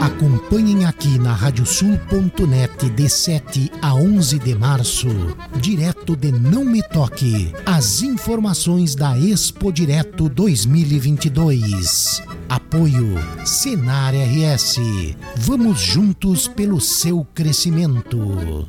Acompanhem aqui na radiosul.net de 7 a 11 de março, direto de Não Me Toque, as informações da Expo Direto 2022. Apoio Senar RS. Vamos juntos pelo seu crescimento.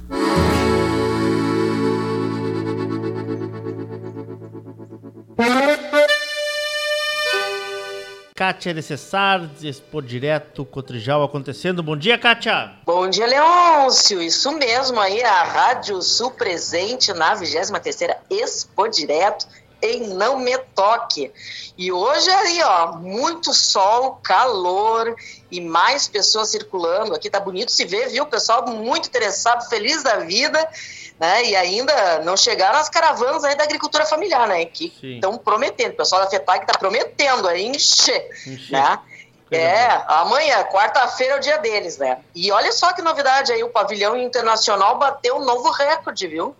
Kátia Necessares, Expo Direto Cotrijal acontecendo. Bom dia, Kátia! Bom dia, Leôncio! Isso mesmo aí, a Rádio Sul presente na 23ª Expo Direto em Não Me Toque. E hoje aí, ó, muito sol, calor e mais pessoas circulando. Aqui tá bonito se ver, viu? Pessoal muito interessado, feliz da vida né? E ainda não chegaram as caravanas aí da agricultura familiar, né? Que estão prometendo. O pessoal da FEPAG está prometendo aí encher, encher. né? É, amanhã, quarta-feira é o dia deles, né? E olha só que novidade aí, o pavilhão internacional bateu um novo recorde, viu?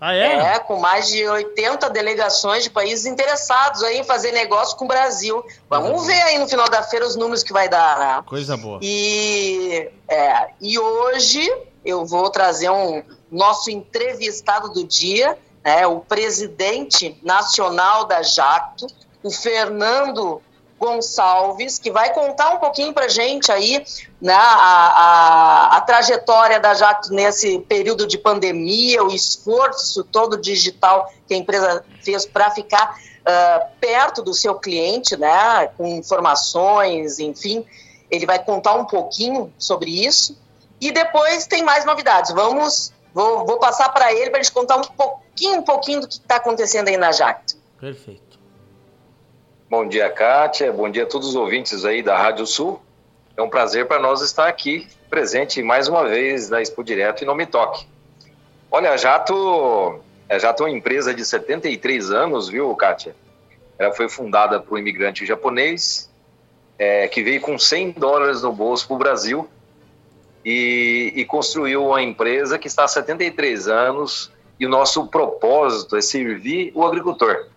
Ah, é? É, com mais de 80 delegações de países interessados aí em fazer negócio com o Brasil. Vamos ver aí no final da feira os números que vai dar, né? Coisa boa. E, é, e hoje eu vou trazer um, nosso entrevistado do dia, né, o presidente nacional da Jacto, o Fernando Gonçalves, que vai contar um pouquinho para gente aí né, a, a, a, trajetória da Jacto nesse período de pandemia, o esforço todo digital que a empresa fez para ficar uh, perto do seu cliente, né, com informações, enfim. Ele vai contar um pouquinho sobre isso. E depois tem mais novidades. Vamos Vou, vou passar para ele para a gente contar um pouquinho, um pouquinho do que está acontecendo aí na Jacto. Perfeito. Bom dia, Kátia. Bom dia a todos os ouvintes aí da Rádio Sul. É um prazer para nós estar aqui, presente mais uma vez na Expo Direto e Não Me Toque. Olha, a Jato, a Jato é uma empresa de 73 anos, viu, Kátia? Ela foi fundada por um imigrante japonês é, que veio com 100 dólares no bolso para o Brasil e, e construiu uma empresa que está há 73 anos e o nosso propósito é servir o agricultor.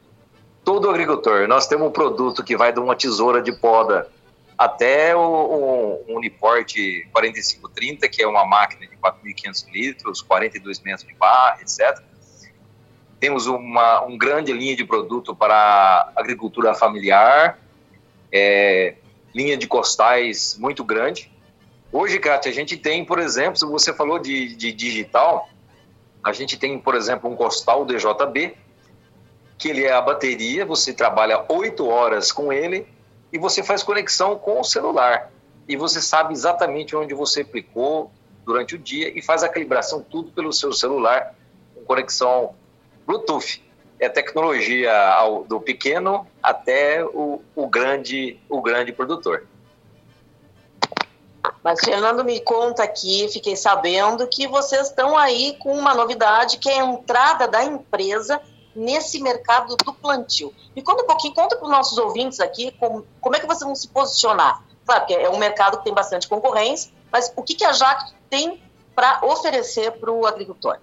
Todo agricultor. Nós temos um produto que vai de uma tesoura de poda até o, um Uniporte 4530, que é uma máquina de 4.500 litros, 42 metros de barra, etc. Temos uma um grande linha de produto para agricultura familiar, é, linha de costais muito grande, Hoje, Kátia, a gente tem, por exemplo, se você falou de, de digital, a gente tem, por exemplo, um Costal DJB, que ele é a bateria, você trabalha oito horas com ele e você faz conexão com o celular. E você sabe exatamente onde você aplicou durante o dia e faz a calibração tudo pelo seu celular, com conexão Bluetooth. É tecnologia do pequeno até o, o grande, o grande produtor. Mas Fernando me conta aqui, fiquei sabendo que vocês estão aí com uma novidade que é a entrada da empresa nesse mercado do plantio. Me conta um pouquinho, conta para os nossos ouvintes aqui como, como é que vocês vão se posicionar. Claro que é um mercado que tem bastante concorrência, mas o que, que a Jacto tem para oferecer para o agricultor?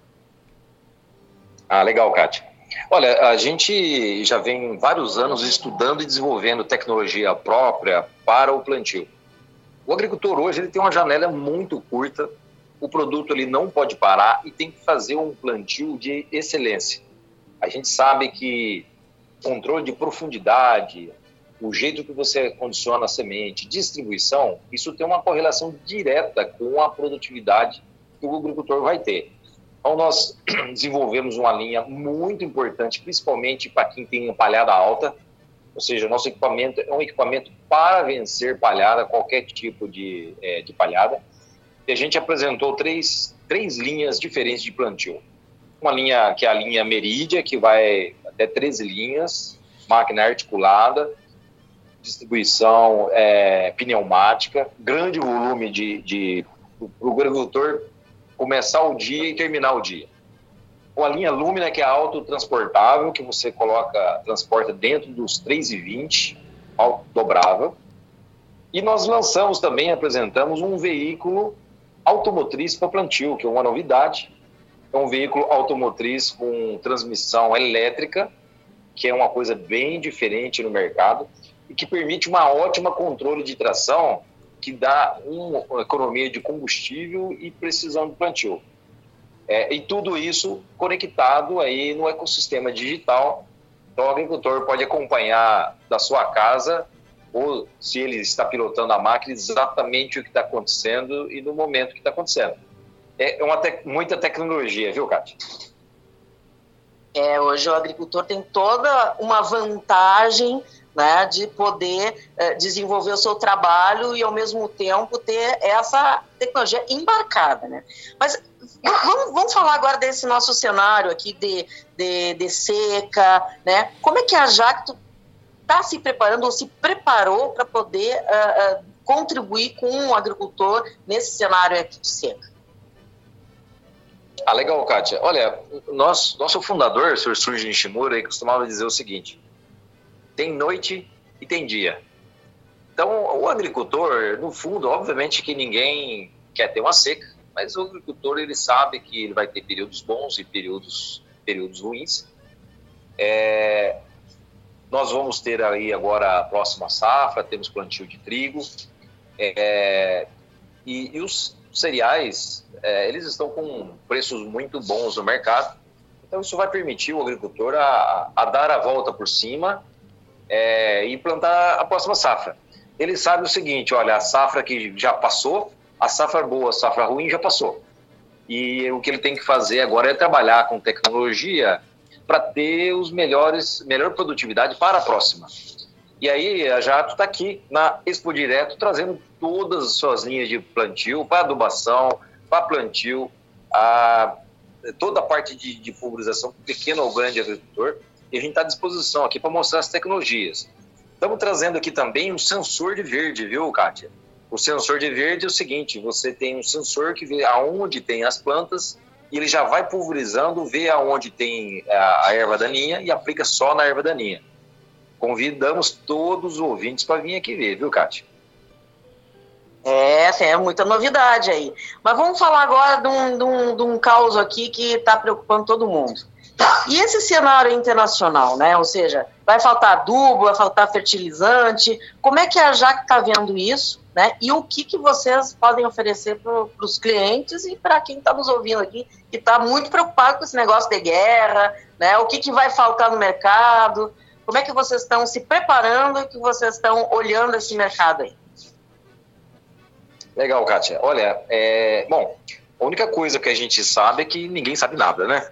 Ah, legal, Kátia. Olha, a gente já vem vários anos estudando e desenvolvendo tecnologia própria para o plantio. O agricultor hoje ele tem uma janela muito curta, o produto ele não pode parar e tem que fazer um plantio de excelência. A gente sabe que controle de profundidade, o jeito que você condiciona a semente, distribuição, isso tem uma correlação direta com a produtividade que o agricultor vai ter. Então, nós desenvolvemos uma linha muito importante, principalmente para quem tem palhada alta, ou seja, nosso equipamento é um equipamento para vencer palhada, qualquer tipo de, é, de palhada. E a gente apresentou três, três linhas diferentes de plantio. Uma linha que é a linha Meridia, que vai até 13 linhas, máquina articulada, distribuição é, pneumática, grande volume de, de para o agricultor começar o dia e terminar o dia com a linha Lumina, que é autotransportável, que você coloca, transporta dentro dos 3,20, dobrável. E nós lançamos também, apresentamos um veículo automotriz para plantio, que é uma novidade. É um veículo automotriz com transmissão elétrica, que é uma coisa bem diferente no mercado. e que permite uma ótima controle de tração que dá uma economia de combustível e precisão de plantio. É, e tudo isso conectado aí no ecossistema digital. Então, o agricultor pode acompanhar da sua casa ou se ele está pilotando a máquina exatamente o que está acontecendo e no momento que está acontecendo. É uma te muita tecnologia, viu, Kátia? É, hoje o agricultor tem toda uma vantagem né, de poder é, desenvolver o seu trabalho e, ao mesmo tempo, ter essa tecnologia embarcada. Né? Mas vamos, vamos falar agora desse nosso cenário aqui de, de, de seca. Né? Como é que a Jacto está se preparando ou se preparou para poder uh, uh, contribuir com o agricultor nesse cenário aqui de seca? Ah, legal, Kátia. Olha, nosso, nosso fundador, o Sr. Surge Nishimura, ele costumava dizer o seguinte: tem noite e tem dia. Então, o agricultor, no fundo, obviamente que ninguém quer ter uma seca, mas o agricultor ele sabe que ele vai ter períodos bons e períodos, períodos ruins. É, nós vamos ter aí agora a próxima safra, temos plantio de trigo, é, e, e, os cereais, é, eles estão com preços muito bons no mercado, então isso vai permitir o agricultor a, a dar a volta por cima é, e plantar a próxima safra. Ele sabe o seguinte, olha, a safra que já passou, a safra boa, a safra ruim já passou. E o que ele tem que fazer agora é trabalhar com tecnologia para ter os melhores, melhor produtividade para a próxima. E aí a Jato está aqui na Expo Direto trazendo todas as suas linhas de plantio, para adubação, para plantio, a, toda a parte de, de pulverização, pequeno ou grande agricultor e a gente está à disposição aqui para mostrar as tecnologias. Estamos trazendo aqui também um sensor de verde, viu, Kátia? O sensor de verde é o seguinte: você tem um sensor que vê aonde tem as plantas e ele já vai pulverizando, vê aonde tem a, a erva daninha e aplica só na erva daninha. Convidamos todos os ouvintes para vir aqui ver, viu, Kátia? É, é muita novidade aí. Mas vamos falar agora de um, de um, de um caos aqui que está preocupando todo mundo. E esse cenário internacional, né? Ou seja, vai faltar adubo, vai faltar fertilizante. Como é que a JAC está vendo isso? Né? E o que, que vocês podem oferecer para os clientes e para quem está nos ouvindo aqui, que está muito preocupado com esse negócio de guerra, né? O que, que vai faltar no mercado? Como é que vocês estão se preparando e que vocês estão olhando esse mercado aí? Legal, Kátia. Olha, é, bom, a única coisa que a gente sabe é que ninguém sabe nada, né?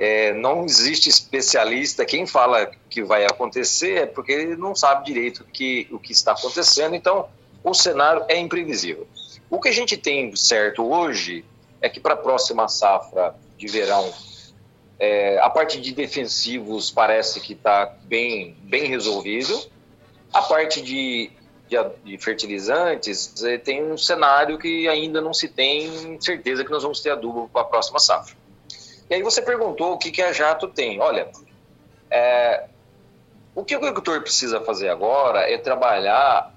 É, não existe especialista. Quem fala que vai acontecer é porque ele não sabe direito que, o que está acontecendo. Então, o cenário é imprevisível. O que a gente tem certo hoje é que para a próxima safra de verão, é, a parte de defensivos parece que está bem, bem resolvido. A parte de, de, de fertilizantes é, tem um cenário que ainda não se tem certeza que nós vamos ter adubo para a próxima safra. E aí você perguntou o que, que a Jato tem. Olha, é, o que o agricultor precisa fazer agora é trabalhar,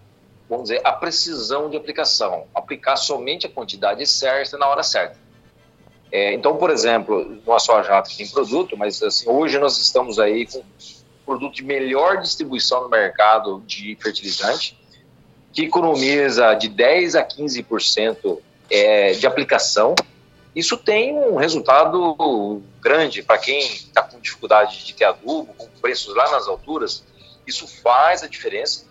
vamos dizer, a precisão de aplicação, aplicar somente a quantidade certa na hora certa. É, então, por exemplo, não é só a Jato que tem produto, mas assim, hoje nós estamos aí com produto de melhor distribuição no mercado de fertilizante, que economiza de 10 a 15% é, de aplicação isso tem um resultado grande para quem está com dificuldade de ter adubo, com preços lá nas alturas. Isso faz a diferença.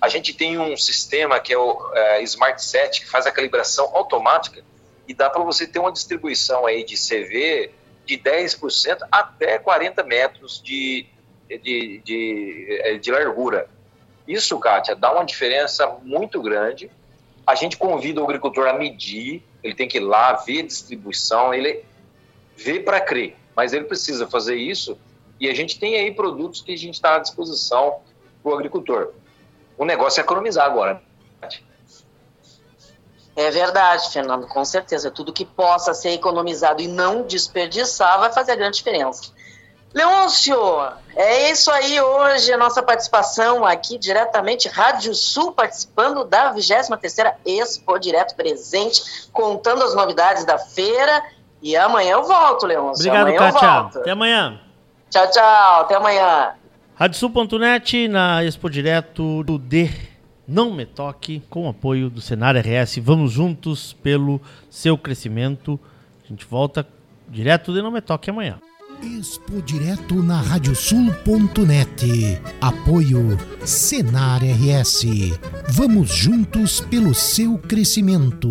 A gente tem um sistema que é o é, Smart Set, que faz a calibração automática e dá para você ter uma distribuição aí de CV de 10% até 40 metros de, de, de, é, de largura. Isso, Kátia, dá uma diferença muito grande. A gente convida o agricultor a medir ele tem que ir lá ver a distribuição, ele vê para crer, mas ele precisa fazer isso e a gente tem aí produtos que a gente está à disposição para o agricultor. O negócio é economizar agora. É verdade, Fernando, com certeza. Tudo que possa ser economizado e não desperdiçar vai fazer a grande diferença. Leôncio, é isso aí hoje, a nossa participação aqui diretamente, Rádio Sul, participando da 23ª Expo Direto Presente, contando as novidades da feira, e amanhã eu volto, Leôncio. Obrigado, amanhã Kátia. Até amanhã. Tchau, tchau. Até amanhã. RádioSul.net, na Expo Direto do D. Não Me Toque, com apoio do Senar RS. Vamos juntos pelo seu crescimento. A gente volta direto de Não Me Toque amanhã. Expo Direto na radiosul.net. Apoio Senar RS. Vamos juntos pelo seu crescimento.